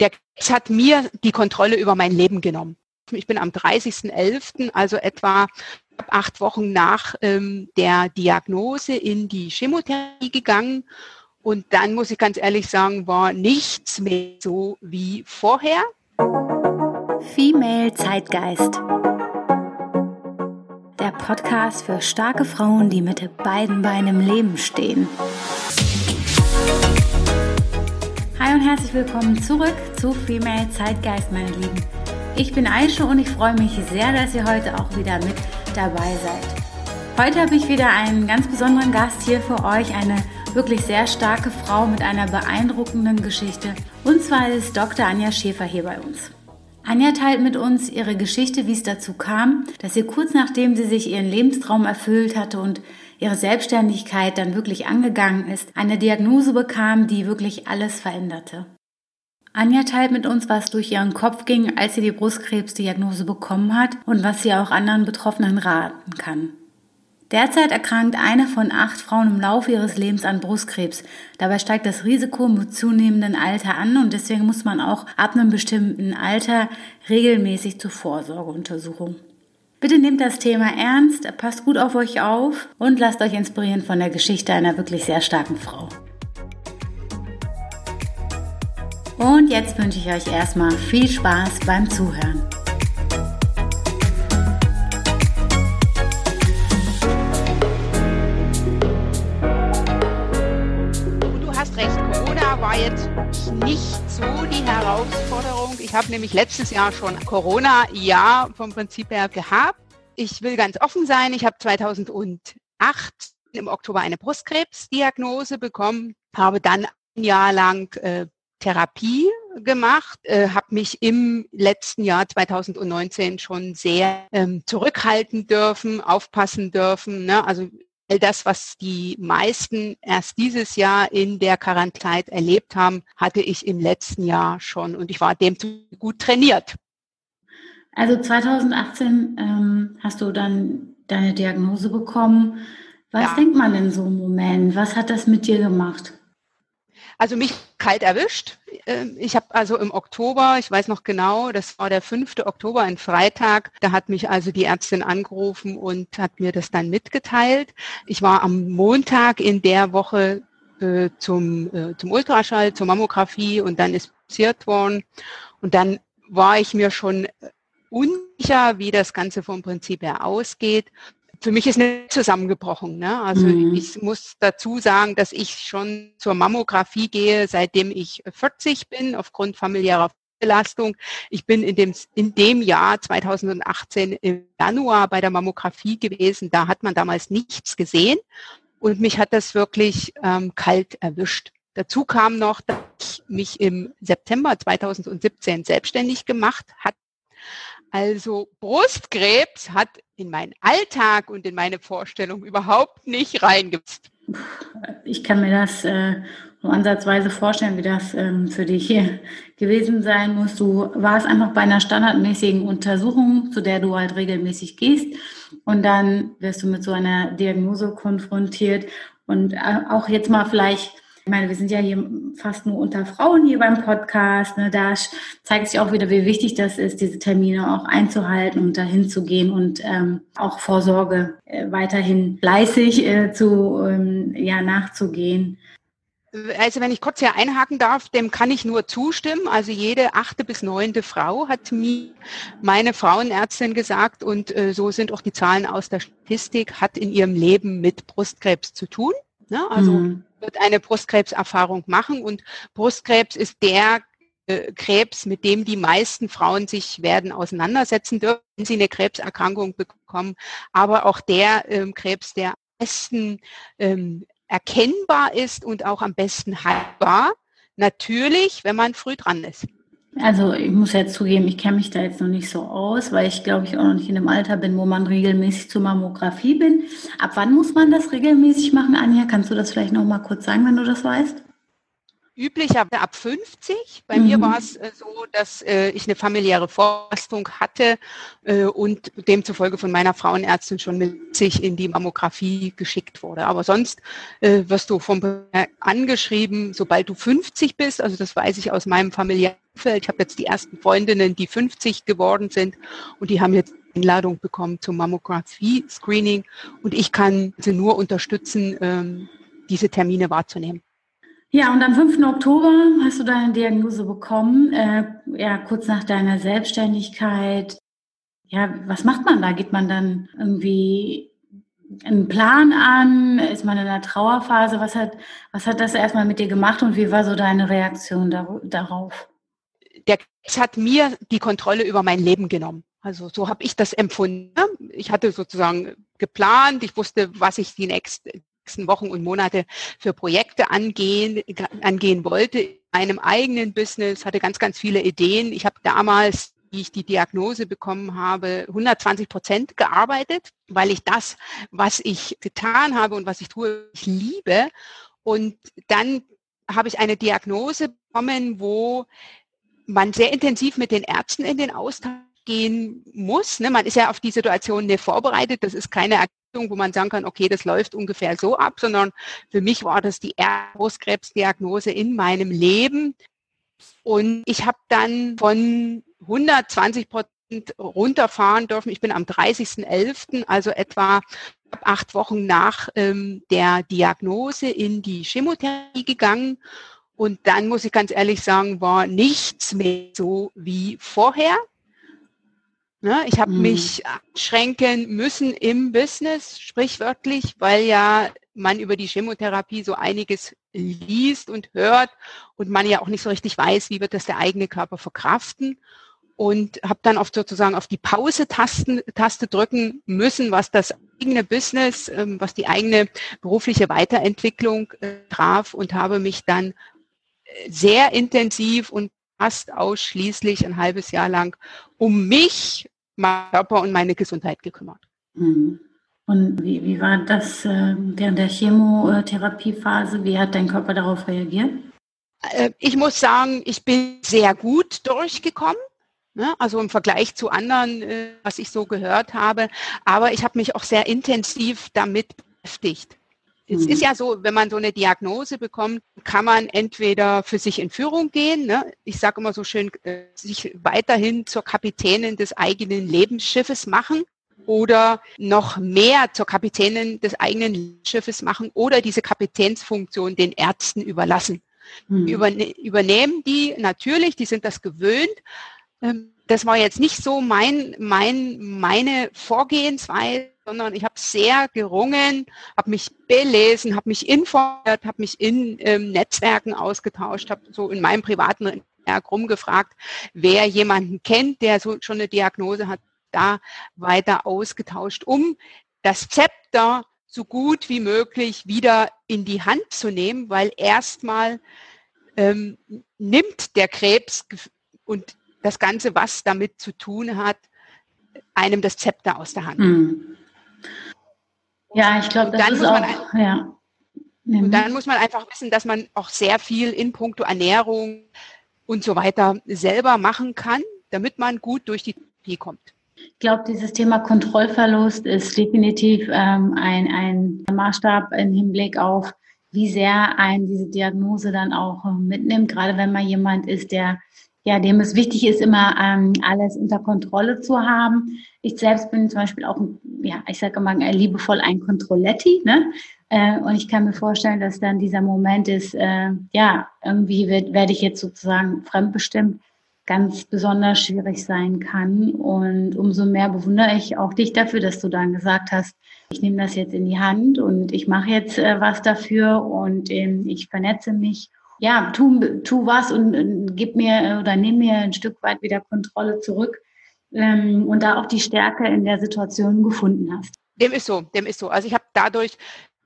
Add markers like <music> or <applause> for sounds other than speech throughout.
der Krebs hat mir die Kontrolle über mein Leben genommen. Ich bin am 30.11., also etwa acht Wochen nach ähm, der Diagnose in die Chemotherapie gegangen. Und dann muss ich ganz ehrlich sagen, war nichts mehr so wie vorher. Female Zeitgeist. Der Podcast für starke Frauen, die mit beiden Beinen im Leben stehen. Hi und herzlich willkommen zurück zu Female Zeitgeist, meine Lieben. Ich bin Aische und ich freue mich sehr, dass ihr heute auch wieder mit dabei seid. Heute habe ich wieder einen ganz besonderen Gast hier für euch, eine wirklich sehr starke Frau mit einer beeindruckenden Geschichte. Und zwar ist Dr. Anja Schäfer hier bei uns. Anja teilt mit uns ihre Geschichte, wie es dazu kam, dass sie kurz nachdem sie sich ihren Lebenstraum erfüllt hatte und ihre Selbstständigkeit dann wirklich angegangen ist, eine Diagnose bekam, die wirklich alles veränderte. Anja teilt mit uns, was durch ihren Kopf ging, als sie die Brustkrebsdiagnose bekommen hat und was sie auch anderen Betroffenen raten kann. Derzeit erkrankt eine von acht Frauen im Laufe ihres Lebens an Brustkrebs. Dabei steigt das Risiko mit zunehmendem Alter an und deswegen muss man auch ab einem bestimmten Alter regelmäßig zur Vorsorgeuntersuchung. Bitte nehmt das Thema ernst, passt gut auf euch auf und lasst euch inspirieren von der Geschichte einer wirklich sehr starken Frau. Und jetzt wünsche ich euch erstmal viel Spaß beim Zuhören. Nicht so die Herausforderung. Ich habe nämlich letztes Jahr schon Corona-Jahr vom Prinzip her gehabt. Ich will ganz offen sein. Ich habe 2008 im Oktober eine Brustkrebsdiagnose bekommen, habe dann ein Jahr lang äh, Therapie gemacht, äh, habe mich im letzten Jahr 2019 schon sehr ähm, zurückhalten dürfen, aufpassen dürfen. Ne? Also all das, was die meisten erst dieses Jahr in der Quarantäne erlebt haben, hatte ich im letzten Jahr schon und ich war dem gut trainiert. Also 2018 ähm, hast du dann deine Diagnose bekommen. Was ja. denkt man in so einem Moment? Was hat das mit dir gemacht? Also mich kalt erwischt. Ähm, ich habe also im Oktober, ich weiß noch genau, das war der 5. Oktober, ein Freitag, da hat mich also die Ärztin angerufen und hat mir das dann mitgeteilt. Ich war am Montag in der Woche äh, zum, äh, zum Ultraschall, zur Mammographie und dann ist passiert worden. Und dann war ich mir schon unsicher, wie das Ganze vom Prinzip her ausgeht für mich ist nicht zusammengebrochen. Ne? Also mhm. ich muss dazu sagen, dass ich schon zur Mammographie gehe, seitdem ich 40 bin, aufgrund familiärer Belastung. Ich bin in dem, in dem Jahr 2018 im Januar bei der Mammographie gewesen. Da hat man damals nichts gesehen und mich hat das wirklich ähm, kalt erwischt. Dazu kam noch, dass ich mich im September 2017 selbstständig gemacht hat, also Brustkrebs hat in meinen Alltag und in meine Vorstellung überhaupt nicht reingepasst. Ich kann mir das äh, nur ansatzweise vorstellen, wie das ähm, für dich hier gewesen sein muss. Du warst einfach bei einer standardmäßigen Untersuchung, zu der du halt regelmäßig gehst. Und dann wirst du mit so einer Diagnose konfrontiert. Und äh, auch jetzt mal vielleicht ich meine, wir sind ja hier fast nur unter Frauen hier beim Podcast. Ne? Da zeigt sich auch wieder, wie wichtig das ist, diese Termine auch einzuhalten und dahin zu gehen und ähm, auch Vorsorge äh, weiterhin fleißig äh, zu, ähm, ja, nachzugehen. Also wenn ich kurz hier einhaken darf, dem kann ich nur zustimmen. Also jede achte bis neunte Frau hat mir meine Frauenärztin gesagt und äh, so sind auch die Zahlen aus der Statistik, hat in ihrem Leben mit Brustkrebs zu tun. Ne? Also mhm. wird eine Brustkrebserfahrung machen und Brustkrebs ist der äh, Krebs, mit dem die meisten Frauen sich werden auseinandersetzen dürfen, wenn sie eine Krebserkrankung bekommen, aber auch der ähm, Krebs, der am besten ähm, erkennbar ist und auch am besten heilbar. Natürlich, wenn man früh dran ist. Also ich muss jetzt zugeben, ich kenne mich da jetzt noch nicht so aus, weil ich glaube ich auch noch nicht in dem Alter bin, wo man regelmäßig zur Mammographie bin. Ab wann muss man das regelmäßig machen, Anja? Kannst du das vielleicht noch mal kurz sagen, wenn du das weißt? Üblicherweise ab 50. Bei mhm. mir war es äh, so, dass äh, ich eine familiäre Vorlastung hatte äh, und demzufolge von meiner Frauenärztin schon mit sich in die Mammographie geschickt wurde. Aber sonst äh, wirst du vom angeschrieben, sobald du 50 bist. Also das weiß ich aus meinem familiären Umfeld. Ich habe jetzt die ersten Freundinnen, die 50 geworden sind und die haben jetzt Einladung bekommen zum Mammographie-Screening und ich kann sie nur unterstützen, ähm, diese Termine wahrzunehmen. Ja, und am 5. Oktober hast du deine Diagnose bekommen, äh, ja, kurz nach deiner Selbstständigkeit. Ja, was macht man da? Geht man dann irgendwie einen Plan an? Ist man in einer Trauerphase? Was hat, was hat das erstmal mit dir gemacht und wie war so deine Reaktion dar darauf? Der Krebs hat mir die Kontrolle über mein Leben genommen. Also so habe ich das empfunden. Ich hatte sozusagen geplant, ich wusste, was ich die nächsten nächsten Wochen und Monate für Projekte angehen, angehen wollte. In meinem eigenen Business hatte ganz, ganz viele Ideen. Ich habe damals wie ich die Diagnose bekommen habe, 120 Prozent gearbeitet, weil ich das, was ich getan habe und was ich tue, ich liebe. Und dann habe ich eine Diagnose bekommen, wo man sehr intensiv mit den Ärzten in den Austausch gehen muss. Ne? Man ist ja auf die Situation nicht vorbereitet. Das ist keine wo man sagen kann, okay, das läuft ungefähr so ab, sondern für mich war das die Brustkrebsdiagnose in meinem Leben. Und ich habe dann von 120 Prozent runterfahren dürfen. Ich bin am 30.11., also etwa acht Wochen nach ähm, der Diagnose in die Chemotherapie gegangen. Und dann muss ich ganz ehrlich sagen, war nichts mehr so wie vorher. Ne, ich habe mhm. mich schränken müssen im Business, sprichwörtlich, weil ja man über die Chemotherapie so einiges liest und hört und man ja auch nicht so richtig weiß, wie wird das der eigene Körper verkraften. Und habe dann oft sozusagen auf die Pause-Taste drücken müssen, was das eigene Business, ähm, was die eigene berufliche Weiterentwicklung äh, traf und habe mich dann äh, sehr intensiv und fast ausschließlich ein halbes Jahr lang um mich, meinen Körper und meine Gesundheit gekümmert. Mhm. Und wie, wie war das äh, während der Chemotherapiephase? Wie hat dein Körper darauf reagiert? Äh, ich muss sagen, ich bin sehr gut durchgekommen. Ne? Also im Vergleich zu anderen, äh, was ich so gehört habe. Aber ich habe mich auch sehr intensiv damit beschäftigt. Es ist mhm. ja so, wenn man so eine Diagnose bekommt, kann man entweder für sich in Führung gehen, ne? ich sage immer so schön, äh, sich weiterhin zur Kapitänin des eigenen Lebensschiffes machen oder noch mehr zur Kapitänin des eigenen Schiffes machen oder diese Kapitänsfunktion den Ärzten überlassen. Mhm. Überne übernehmen die natürlich, die sind das gewöhnt. Ähm, das war jetzt nicht so mein, mein, meine Vorgehensweise, sondern ich habe sehr gerungen, habe mich belesen, habe mich informiert, habe mich in ähm, Netzwerken ausgetauscht, habe so in meinem privaten Netzwerk rumgefragt, wer jemanden kennt, der so schon eine Diagnose hat, da weiter ausgetauscht, um das Zepter so gut wie möglich wieder in die Hand zu nehmen, weil erstmal ähm, nimmt der Krebs und das Ganze, was damit zu tun hat, einem das Zepter aus der Hand. Mhm. Ja, ich glaube, das ist auch, ja. Und mhm. dann muss man einfach wissen, dass man auch sehr viel in puncto Ernährung und so weiter selber machen kann, damit man gut durch die Therapie kommt. Ich glaube, dieses Thema Kontrollverlust ist definitiv ähm, ein, ein Maßstab im Hinblick auf, wie sehr ein diese Diagnose dann auch äh, mitnimmt, gerade wenn man jemand ist, der ja, dem es wichtig ist, immer ähm, alles unter Kontrolle zu haben. Ich selbst bin zum Beispiel auch, ja, ich sage immer liebevoll ein Controlletti, ne? Äh, und ich kann mir vorstellen, dass dann dieser Moment ist, äh, ja, irgendwie werde ich jetzt sozusagen fremdbestimmt, ganz besonders schwierig sein kann. Und umso mehr bewundere ich auch dich dafür, dass du dann gesagt hast, ich nehme das jetzt in die Hand und ich mache jetzt äh, was dafür und ähm, ich vernetze mich ja, tu, tu was und, und gib mir oder nimm mir ein Stück weit wieder Kontrolle zurück ähm, und da auch die Stärke in der Situation gefunden hast. Dem ist so, dem ist so. Also ich habe dadurch,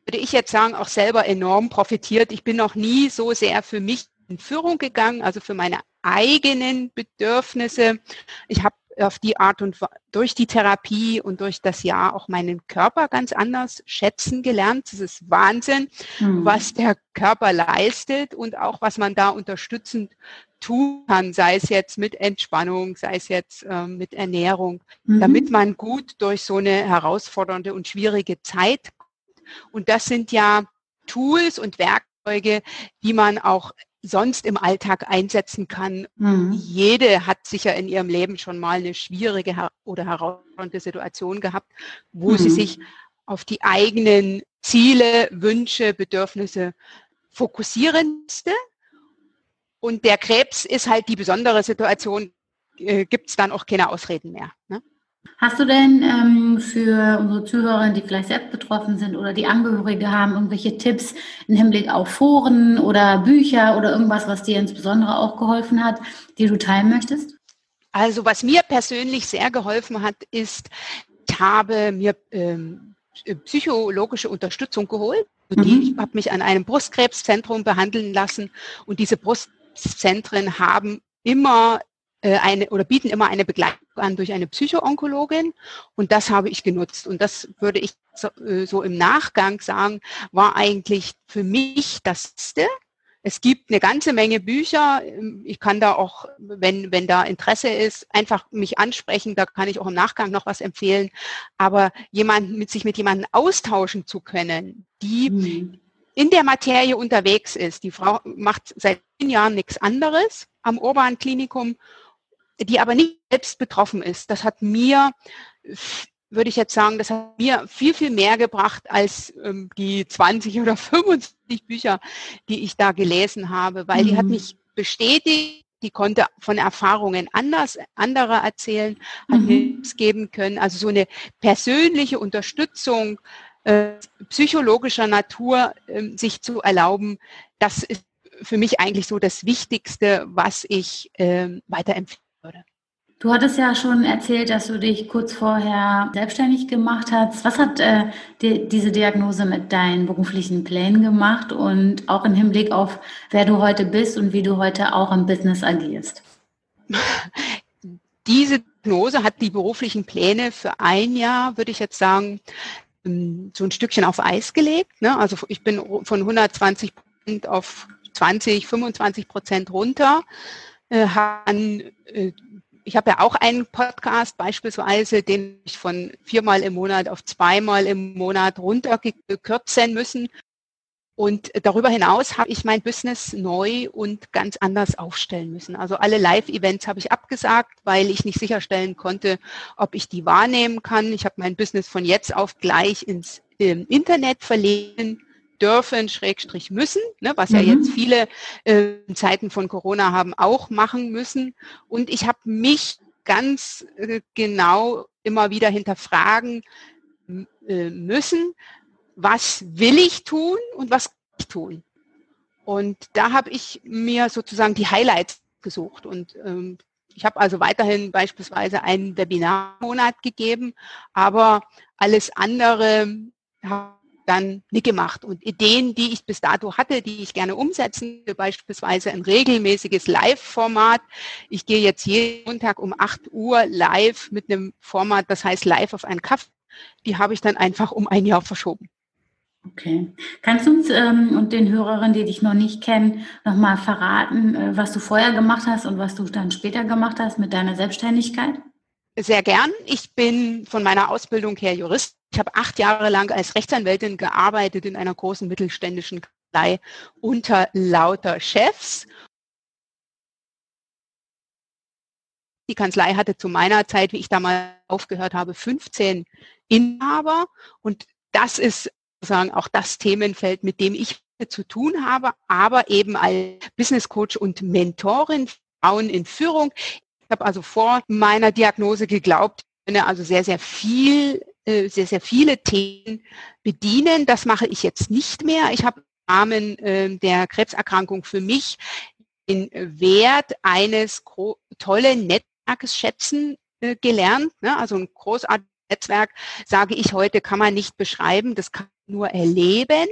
würde ich jetzt sagen, auch selber enorm profitiert. Ich bin noch nie so sehr für mich in Führung gegangen, also für meine eigenen Bedürfnisse. Ich habe auf die Art und durch die Therapie und durch das Jahr auch meinen Körper ganz anders schätzen gelernt. Es ist Wahnsinn, mhm. was der Körper leistet und auch was man da unterstützend tun kann, sei es jetzt mit Entspannung, sei es jetzt äh, mit Ernährung, mhm. damit man gut durch so eine herausfordernde und schwierige Zeit kommt. Und das sind ja Tools und Werkzeuge, die man auch sonst im Alltag einsetzen kann. Mhm. Jede hat sicher in ihrem Leben schon mal eine schwierige oder herausfordernde Situation gehabt, wo mhm. sie sich auf die eigenen Ziele, Wünsche, Bedürfnisse fokussieren musste. Und der Krebs ist halt die besondere Situation, äh, gibt es dann auch keine Ausreden mehr. Ne? Hast du denn ähm, für unsere Zuhörer, die vielleicht selbst betroffen sind oder die Angehörige haben, irgendwelche Tipps im Hinblick auf Foren oder Bücher oder irgendwas, was dir insbesondere auch geholfen hat, die du teilen möchtest? Also was mir persönlich sehr geholfen hat, ist, ich habe mir ähm, psychologische Unterstützung geholt. Also mhm. Ich habe mich an einem Brustkrebszentrum behandeln lassen und diese Brustzentren haben immer eine oder bieten immer eine Begleitung an durch eine Psychoonkologin und das habe ich genutzt und das würde ich so, äh, so im Nachgang sagen, war eigentlich für mich das Beste. Es gibt eine ganze Menge Bücher. Ich kann da auch, wenn, wenn da Interesse ist, einfach mich ansprechen. Da kann ich auch im Nachgang noch was empfehlen. Aber jemanden mit sich mit jemandem austauschen zu können, die mhm. in der Materie unterwegs ist. Die Frau macht seit zehn Jahren nichts anderes am Urban Klinikum die aber nicht selbst betroffen ist. Das hat mir, würde ich jetzt sagen, das hat mir viel, viel mehr gebracht als ähm, die 20 oder 25 Bücher, die ich da gelesen habe, weil mhm. die hat mhm. mich bestätigt, die konnte von Erfahrungen anders, anderer erzählen, hat mhm. mir Tipps geben können. Also so eine persönliche Unterstützung äh, psychologischer Natur äh, sich zu erlauben, das ist für mich eigentlich so das Wichtigste, was ich äh, weiterempfehle. Du hattest ja schon erzählt, dass du dich kurz vorher selbstständig gemacht hast. Was hat äh, die, diese Diagnose mit deinen beruflichen Plänen gemacht und auch im Hinblick auf, wer du heute bist und wie du heute auch im Business agierst? <laughs> Diese Diagnose hat die beruflichen Pläne für ein Jahr, würde ich jetzt sagen, ähm, so ein Stückchen auf Eis gelegt. Ne? Also ich bin von 120 Prozent auf 20, 25 Prozent runter äh, äh, ich habe ja auch einen Podcast beispielsweise, den ich von viermal im Monat auf zweimal im Monat runterkürzen müssen. Und darüber hinaus habe ich mein Business neu und ganz anders aufstellen müssen. Also alle Live-Events habe ich abgesagt, weil ich nicht sicherstellen konnte, ob ich die wahrnehmen kann. Ich habe mein Business von jetzt auf gleich ins Internet verlegen dürfen, Schrägstrich müssen, ne, was mhm. ja jetzt viele äh, in Zeiten von Corona haben auch machen müssen. Und ich habe mich ganz äh, genau immer wieder hinterfragen äh, müssen, was will ich tun und was kann ich tun. Und da habe ich mir sozusagen die Highlights gesucht und ähm, ich habe also weiterhin beispielsweise einen Webinarmonat gegeben, aber alles andere dann nicht gemacht. Und Ideen, die ich bis dato hatte, die ich gerne umsetzen, beispielsweise ein regelmäßiges Live-Format. Ich gehe jetzt jeden Montag um 8 Uhr live mit einem Format, das heißt live auf einen Kaffee. Die habe ich dann einfach um ein Jahr verschoben. Okay. Kannst du uns ähm, und den Hörerinnen, die dich noch nicht kennen, nochmal verraten, äh, was du vorher gemacht hast und was du dann später gemacht hast mit deiner Selbstständigkeit? Sehr gern. Ich bin von meiner Ausbildung her Jurist ich habe acht Jahre lang als Rechtsanwältin gearbeitet in einer großen mittelständischen Kanzlei unter lauter Chefs. Die Kanzlei hatte zu meiner Zeit, wie ich damals aufgehört habe, 15 Inhaber. Und das ist sozusagen auch das Themenfeld, mit dem ich zu tun habe, aber eben als Business Coach und Mentorin, Frauen in Führung. Habe also vor meiner Diagnose geglaubt, ich könne also sehr, sehr viel äh, sehr, sehr viele Themen bedienen. Das mache ich jetzt nicht mehr. Ich habe im Rahmen äh, der Krebserkrankung für mich den Wert eines tollen Netzwerkes schätzen äh, gelernt. Ne? Also ein großartiges Netzwerk, sage ich heute, kann man nicht beschreiben, das kann man nur erleben.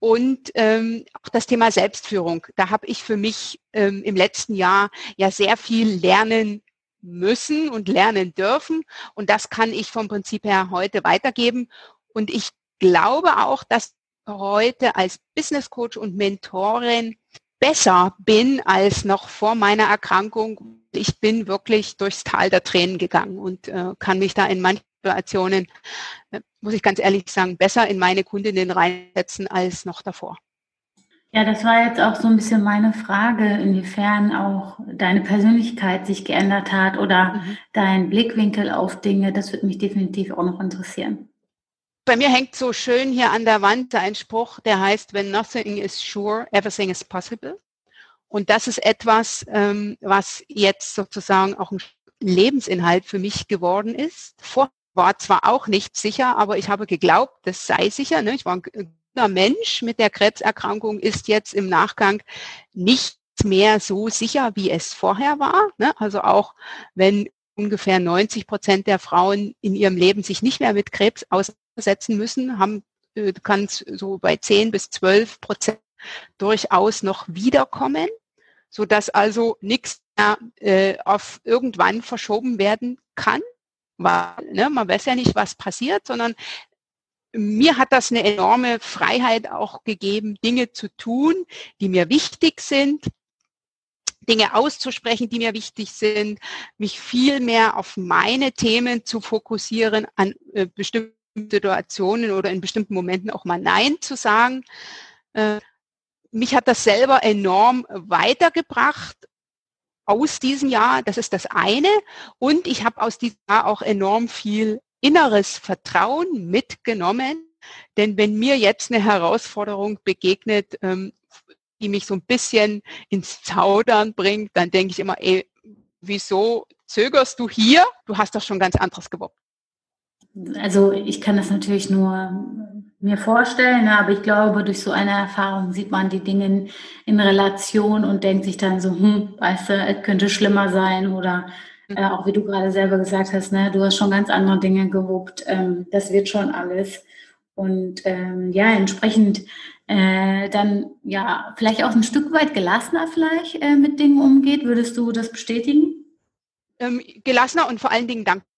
Und ähm, auch das Thema Selbstführung, da habe ich für mich ähm, im letzten Jahr ja sehr viel lernen müssen und lernen dürfen. Und das kann ich vom Prinzip her heute weitergeben. Und ich glaube auch, dass heute als Business Coach und Mentorin besser bin als noch vor meiner Erkrankung. Ich bin wirklich durchs Tal der Tränen gegangen und äh, kann mich da in manchen Situationen, äh, muss ich ganz ehrlich sagen, besser in meine Kundinnen reinsetzen als noch davor. Ja, das war jetzt auch so ein bisschen meine Frage, inwiefern auch deine Persönlichkeit sich geändert hat oder mhm. dein Blickwinkel auf Dinge. Das würde mich definitiv auch noch interessieren. Bei mir hängt so schön hier an der Wand ein Spruch, der heißt, when nothing is sure, everything is possible. Und das ist etwas, ähm, was jetzt sozusagen auch ein Lebensinhalt für mich geworden ist. Vorher war zwar auch nicht sicher, aber ich habe geglaubt, das sei sicher. Ne? Ich war ein Mensch mit der Krebserkrankung ist jetzt im Nachgang nicht mehr so sicher, wie es vorher war. Ne? Also auch wenn ungefähr 90 Prozent der Frauen in ihrem Leben sich nicht mehr mit Krebs aussetzen müssen, haben äh, kann es so bei 10 bis 12 Prozent durchaus noch wiederkommen, so dass also nichts mehr äh, auf irgendwann verschoben werden kann. Weil, ne, man weiß ja nicht, was passiert, sondern mir hat das eine enorme Freiheit auch gegeben, Dinge zu tun, die mir wichtig sind, Dinge auszusprechen, die mir wichtig sind, mich viel mehr auf meine Themen zu fokussieren, an äh, bestimmten Situationen oder in bestimmten Momenten auch mal Nein zu sagen. Äh, mich hat das selber enorm weitergebracht aus diesem Jahr. Das ist das eine. Und ich habe aus diesem Jahr auch enorm viel inneres Vertrauen mitgenommen. Denn wenn mir jetzt eine Herausforderung begegnet, ähm, die mich so ein bisschen ins Zaudern bringt, dann denke ich immer, ey, wieso zögerst du hier? Du hast doch schon ganz anderes gewuppt. Also ich kann das natürlich nur mir vorstellen, ne, aber ich glaube, durch so eine Erfahrung sieht man die Dinge in Relation und denkt sich dann so, hm, weißt du, es könnte schlimmer sein oder äh, auch wie du gerade selber gesagt hast, ne, du hast schon ganz andere Dinge gewuppt. Ähm, das wird schon alles. Und ähm, ja, entsprechend äh, dann ja vielleicht auch ein Stück weit gelassener vielleicht äh, mit Dingen umgeht. Würdest du das bestätigen? Ähm, gelassener und vor allen Dingen dankbar.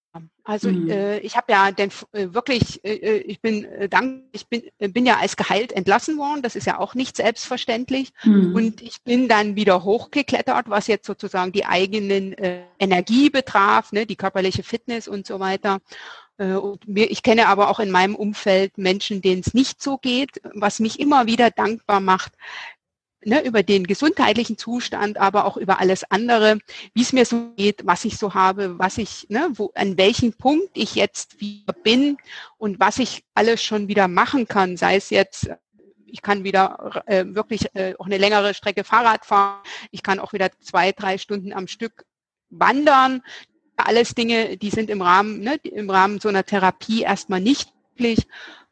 Also mhm. äh, ich habe ja denn äh, wirklich, äh, äh, ich bin äh, dank, ich bin, äh, bin ja als Gehalt entlassen worden. Das ist ja auch nicht selbstverständlich. Mhm. Und ich bin dann wieder hochgeklettert, was jetzt sozusagen die eigenen äh, Energie betraf, ne, die körperliche Fitness und so weiter. Und mir, ich kenne aber auch in meinem Umfeld Menschen, denen es nicht so geht, was mich immer wieder dankbar macht, ne, über den gesundheitlichen Zustand, aber auch über alles andere, wie es mir so geht, was ich so habe, was ich, ne, wo, an welchem Punkt ich jetzt wieder bin und was ich alles schon wieder machen kann, sei es jetzt ich kann wieder äh, wirklich äh, auch eine längere Strecke Fahrrad fahren. Ich kann auch wieder zwei, drei Stunden am Stück wandern. Alles Dinge, die sind im Rahmen, ne, im Rahmen so einer Therapie erstmal nicht möglich.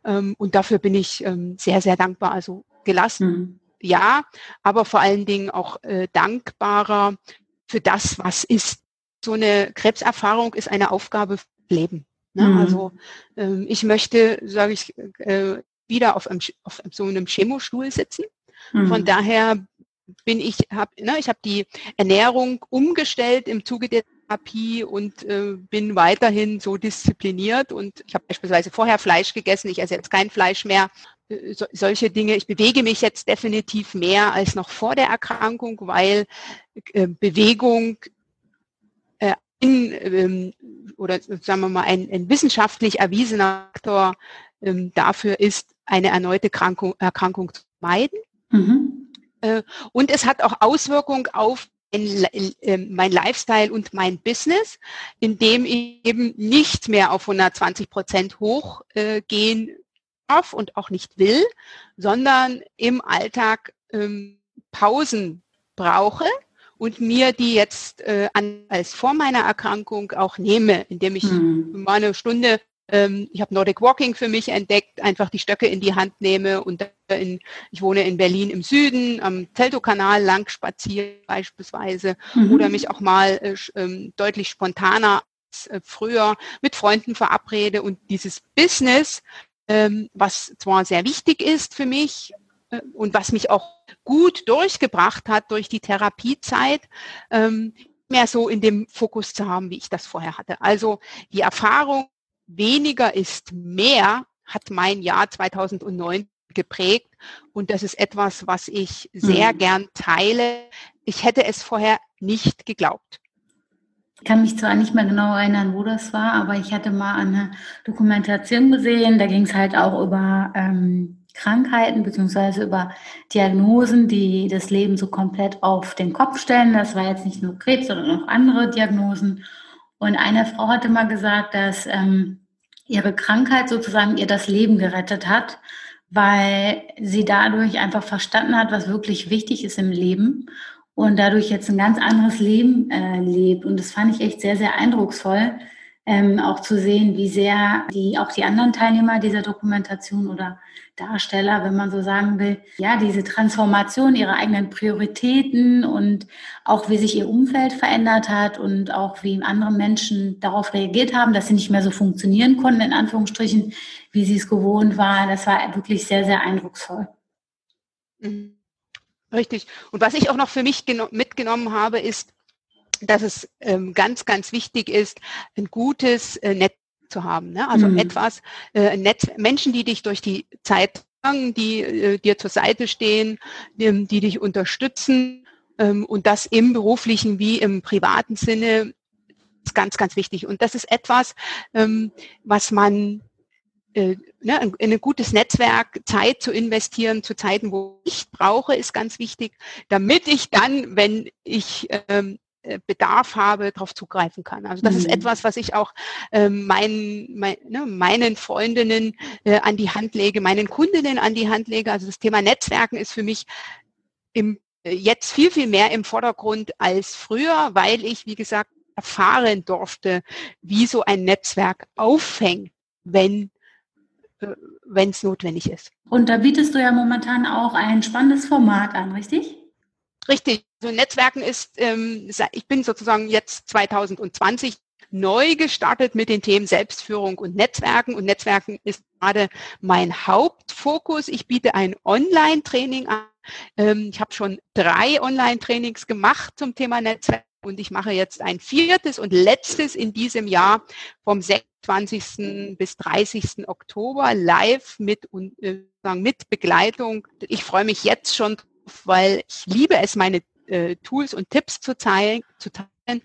Ähm, und dafür bin ich ähm, sehr, sehr dankbar. Also gelassen, mhm ja, aber vor allen Dingen auch äh, dankbarer für das, was ist. So eine Krebserfahrung ist eine Aufgabe für Leben. Ne? Mhm. Also ähm, ich möchte, sage ich, äh, wieder auf, einem, auf so einem Chemostuhl sitzen. Mhm. Von daher bin ich, habe ne, ich habe die Ernährung umgestellt im Zuge der Therapie und äh, bin weiterhin so diszipliniert und ich habe beispielsweise vorher Fleisch gegessen, ich esse jetzt kein Fleisch mehr so, solche Dinge. Ich bewege mich jetzt definitiv mehr als noch vor der Erkrankung, weil äh, Bewegung äh, in, ähm, oder sagen wir mal ein, ein wissenschaftlich erwiesener Faktor ähm, dafür ist, eine erneute Krankung, Erkrankung zu meiden. Mhm. Äh, und es hat auch Auswirkungen auf mein, äh, mein Lifestyle und mein Business, indem ich eben nicht mehr auf 120 Prozent hochgehen äh, darf und auch nicht will, sondern im Alltag ähm, Pausen brauche und mir die jetzt äh, an, als vor meiner Erkrankung auch nehme, indem ich mhm. mal eine Stunde, ähm, ich habe Nordic Walking für mich entdeckt, einfach die Stöcke in die Hand nehme und in, ich wohne in Berlin im Süden, am Teltow-Kanal lang spaziere beispielsweise mhm. oder mich auch mal äh, ähm, deutlich spontaner als äh, früher mit Freunden verabrede und dieses Business was zwar sehr wichtig ist für mich äh, und was mich auch gut durchgebracht hat durch die Therapiezeit, ähm, mehr so in dem Fokus zu haben, wie ich das vorher hatte. Also die Erfahrung, weniger ist mehr, hat mein Jahr 2009 geprägt und das ist etwas, was ich sehr mhm. gern teile. Ich hätte es vorher nicht geglaubt. Ich kann mich zwar nicht mehr genau erinnern, wo das war, aber ich hatte mal eine Dokumentation gesehen, da ging es halt auch über ähm, Krankheiten beziehungsweise über Diagnosen, die das Leben so komplett auf den Kopf stellen. Das war jetzt nicht nur Krebs, sondern auch andere Diagnosen. Und eine Frau hatte mal gesagt, dass ähm, ihre Krankheit sozusagen ihr das Leben gerettet hat, weil sie dadurch einfach verstanden hat, was wirklich wichtig ist im Leben und dadurch jetzt ein ganz anderes Leben äh, lebt. Und das fand ich echt sehr, sehr eindrucksvoll, ähm, auch zu sehen, wie sehr die, auch die anderen Teilnehmer dieser Dokumentation oder Darsteller, wenn man so sagen will, ja, diese Transformation ihrer eigenen Prioritäten und auch wie sich ihr Umfeld verändert hat und auch wie andere Menschen darauf reagiert haben, dass sie nicht mehr so funktionieren konnten, in Anführungsstrichen, wie sie es gewohnt waren. Das war wirklich sehr, sehr eindrucksvoll. Mhm. Richtig. Und was ich auch noch für mich mitgenommen habe, ist, dass es ähm, ganz, ganz wichtig ist, ein gutes äh, Netz zu haben. Ne? Also mhm. etwas, äh, Netz, Menschen, die dich durch die Zeit die äh, dir zur Seite stehen, die, die dich unterstützen ähm, und das im beruflichen wie im privaten Sinne ist ganz, ganz wichtig. Und das ist etwas, ähm, was man in ein gutes Netzwerk Zeit zu investieren zu Zeiten, wo ich brauche, ist ganz wichtig, damit ich dann, wenn ich ähm, äh, Bedarf habe, darauf zugreifen kann. Also das mhm. ist etwas, was ich auch ähm, mein, mein, ne, meinen Freundinnen äh, an die Hand lege, meinen Kundinnen an die Hand lege. Also das Thema Netzwerken ist für mich im, äh, jetzt viel, viel mehr im Vordergrund als früher, weil ich, wie gesagt, erfahren durfte, wie so ein Netzwerk auffängt, wenn äh, wenn es notwendig ist. Und da bietest du ja momentan auch ein spannendes Format an, richtig? Richtig. Also Netzwerken ist, ähm, ich bin sozusagen jetzt 2020 neu gestartet mit den Themen Selbstführung und Netzwerken. Und Netzwerken ist gerade mein Hauptfokus. Ich biete ein Online-Training an. Ähm, ich habe schon drei Online-Trainings gemacht zum Thema Netzwerk und ich mache jetzt ein viertes und letztes in diesem Jahr vom 26. bis 30. Oktober live mit, äh, mit Begleitung. Ich freue mich jetzt schon, weil ich liebe es, meine äh, Tools und Tipps zu, zeigen, zu teilen.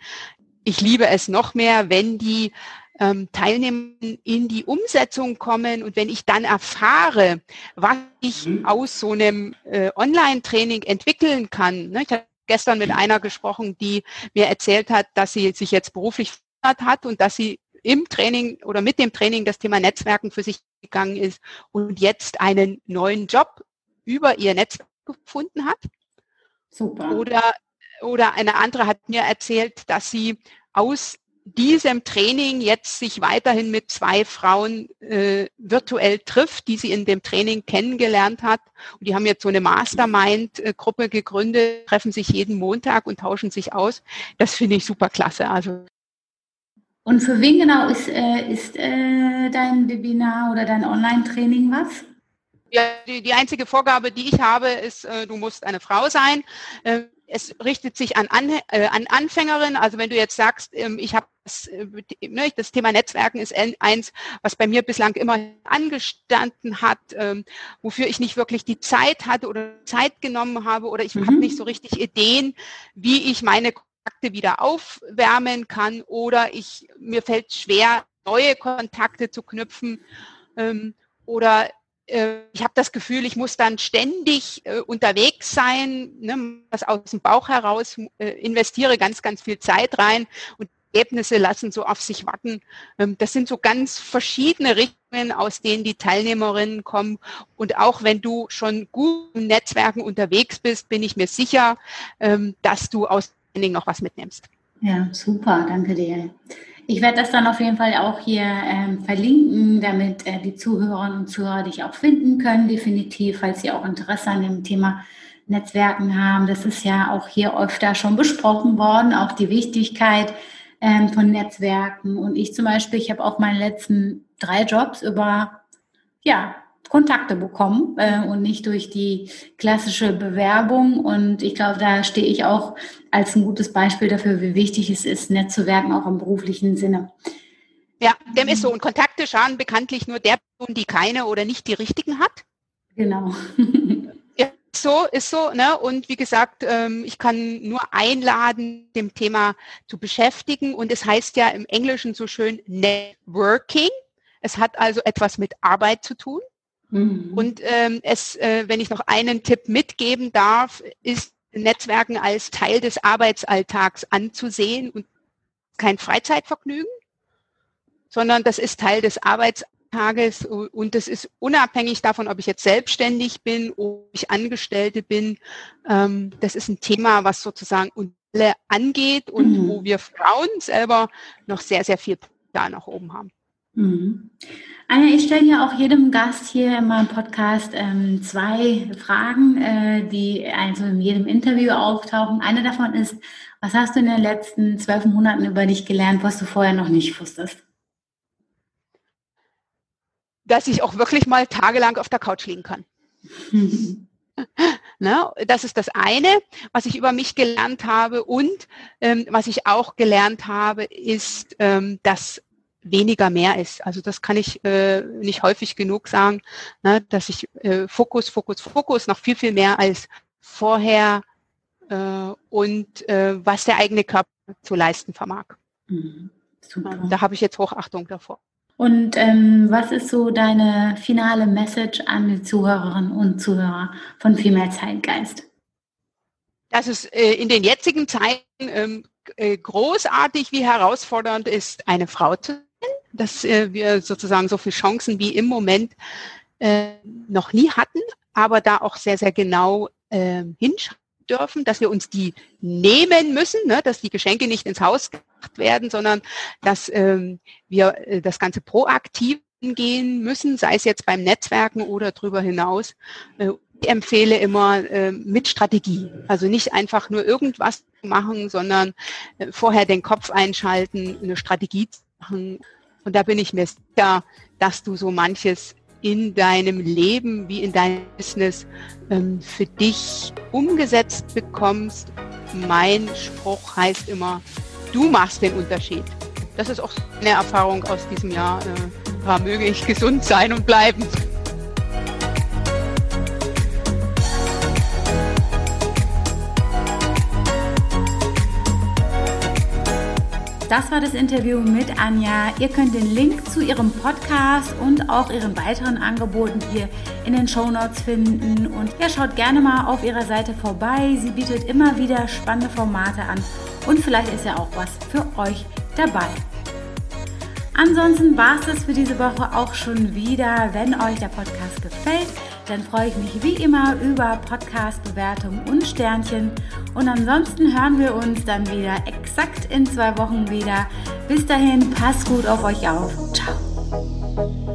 Ich liebe es noch mehr, wenn die ähm, Teilnehmer in die Umsetzung kommen und wenn ich dann erfahre, was ich mhm. aus so einem äh, Online-Training entwickeln kann. Ne? Ich gestern mit einer gesprochen, die mir erzählt hat, dass sie sich jetzt beruflich verändert hat und dass sie im Training oder mit dem Training das Thema Netzwerken für sich gegangen ist und jetzt einen neuen Job über ihr Netzwerk gefunden hat. Super. Oder, oder eine andere hat mir erzählt, dass sie aus diesem Training jetzt sich weiterhin mit zwei Frauen äh, virtuell trifft, die sie in dem Training kennengelernt hat. Und die haben jetzt so eine Mastermind-Gruppe gegründet, treffen sich jeden Montag und tauschen sich aus. Das finde ich super klasse. Also und für wen genau ist, äh, ist äh, dein Webinar oder dein Online-Training was? Ja, die, die einzige Vorgabe, die ich habe, ist, äh, du musst eine Frau sein. Äh, es richtet sich an, an, äh, an Anfängerinnen. Also wenn du jetzt sagst, ähm, ich habe das, äh, ne, das Thema Netzwerken ist eins, was bei mir bislang immer angestanden hat, ähm, wofür ich nicht wirklich die Zeit hatte oder Zeit genommen habe oder ich mhm. habe nicht so richtig Ideen, wie ich meine Kontakte wieder aufwärmen kann oder ich mir fällt schwer, neue Kontakte zu knüpfen ähm, oder äh, ich habe das Gefühl, ich muss dann ständig äh, unterwegs sein, ne, was aus dem Bauch heraus, äh, investiere ganz, ganz viel Zeit rein und Ergebnisse lassen so auf sich warten. Ähm, das sind so ganz verschiedene Richtungen, aus denen die Teilnehmerinnen kommen. Und auch wenn du schon gut in Netzwerken unterwegs bist, bin ich mir sicher, ähm, dass du aus Training noch was mitnimmst. Ja, super, danke dir. Ich werde das dann auf jeden Fall auch hier ähm, verlinken, damit äh, die Zuhörerinnen und Zuhörer dich auch finden können, definitiv, falls sie auch Interesse an dem Thema Netzwerken haben. Das ist ja auch hier öfter schon besprochen worden, auch die Wichtigkeit ähm, von Netzwerken. Und ich zum Beispiel, ich habe auch meine letzten drei Jobs über ja, Kontakte bekommen äh, und nicht durch die klassische Bewerbung. Und ich glaube, da stehe ich auch als ein gutes Beispiel dafür, wie wichtig es ist, nett zu werden, auch im beruflichen Sinne. Ja, dem ist so. Und Kontakte schaden bekanntlich nur der Person, die keine oder nicht die richtigen hat. Genau. <laughs> ja, so ist so. Ne? Und wie gesagt, ähm, ich kann nur einladen, dem Thema zu beschäftigen. Und es heißt ja im Englischen so schön Networking. Es hat also etwas mit Arbeit zu tun. Mhm. Und ähm, es, äh, wenn ich noch einen Tipp mitgeben darf, ist Netzwerken als Teil des Arbeitsalltags anzusehen und kein Freizeitvergnügen, sondern das ist Teil des Arbeitstages und das ist unabhängig davon, ob ich jetzt selbstständig bin, ob ich Angestellte bin. Ähm, das ist ein Thema, was sozusagen uns alle angeht und mhm. wo wir Frauen selber noch sehr, sehr viel da nach oben haben. Mhm. Anja, ich stelle ja auch jedem Gast hier in meinem Podcast ähm, zwei Fragen, äh, die also in jedem Interview auftauchen. Eine davon ist, was hast du in den letzten zwölf Monaten über dich gelernt, was du vorher noch nicht wusstest? Dass ich auch wirklich mal tagelang auf der Couch liegen kann. <laughs> Ne, das ist das eine, was ich über mich gelernt habe. Und ähm, was ich auch gelernt habe, ist, ähm, dass weniger mehr ist. Also das kann ich äh, nicht häufig genug sagen, ne, dass ich äh, Fokus, Fokus, Fokus noch viel, viel mehr als vorher äh, und äh, was der eigene Körper zu leisten vermag. Mhm, da habe ich jetzt Hochachtung davor. Und ähm, was ist so deine finale Message an die Zuhörerinnen und Zuhörer von Female Zeitgeist? Dass es äh, in den jetzigen Zeiten ähm, äh, großartig wie herausfordernd ist, eine Frau zu dass äh, wir sozusagen so viele Chancen wie im Moment äh, noch nie hatten, aber da auch sehr, sehr genau äh, hinschauen dürfen, dass wir uns die nehmen müssen, ne, dass die Geschenke nicht ins Haus gebracht werden, sondern dass ähm, wir äh, das Ganze proaktiv gehen müssen, sei es jetzt beim Netzwerken oder darüber hinaus. Äh, ich empfehle immer äh, mit Strategie. Also nicht einfach nur irgendwas machen, sondern äh, vorher den Kopf einschalten, eine Strategie machen und da bin ich mir sicher, dass du so manches in deinem Leben wie in deinem Business ähm, für dich umgesetzt bekommst. Mein Spruch heißt immer, du machst den Unterschied. Das ist auch eine Erfahrung aus diesem Jahr. Äh, möge ich gesund sein und bleiben. Das war das Interview mit Anja. Ihr könnt den Link zu ihrem Podcast und auch ihren weiteren Angeboten hier in den Show Notes finden. Und ihr schaut gerne mal auf ihrer Seite vorbei. Sie bietet immer wieder spannende Formate an und vielleicht ist ja auch was für euch dabei. Ansonsten war es das für diese Woche auch schon wieder. Wenn euch der Podcast gefällt, dann freue ich mich wie immer über Podcast-Bewertung und Sternchen. Und ansonsten hören wir uns dann wieder exakt in zwei Wochen wieder. Bis dahin, passt gut auf euch auf. Ciao.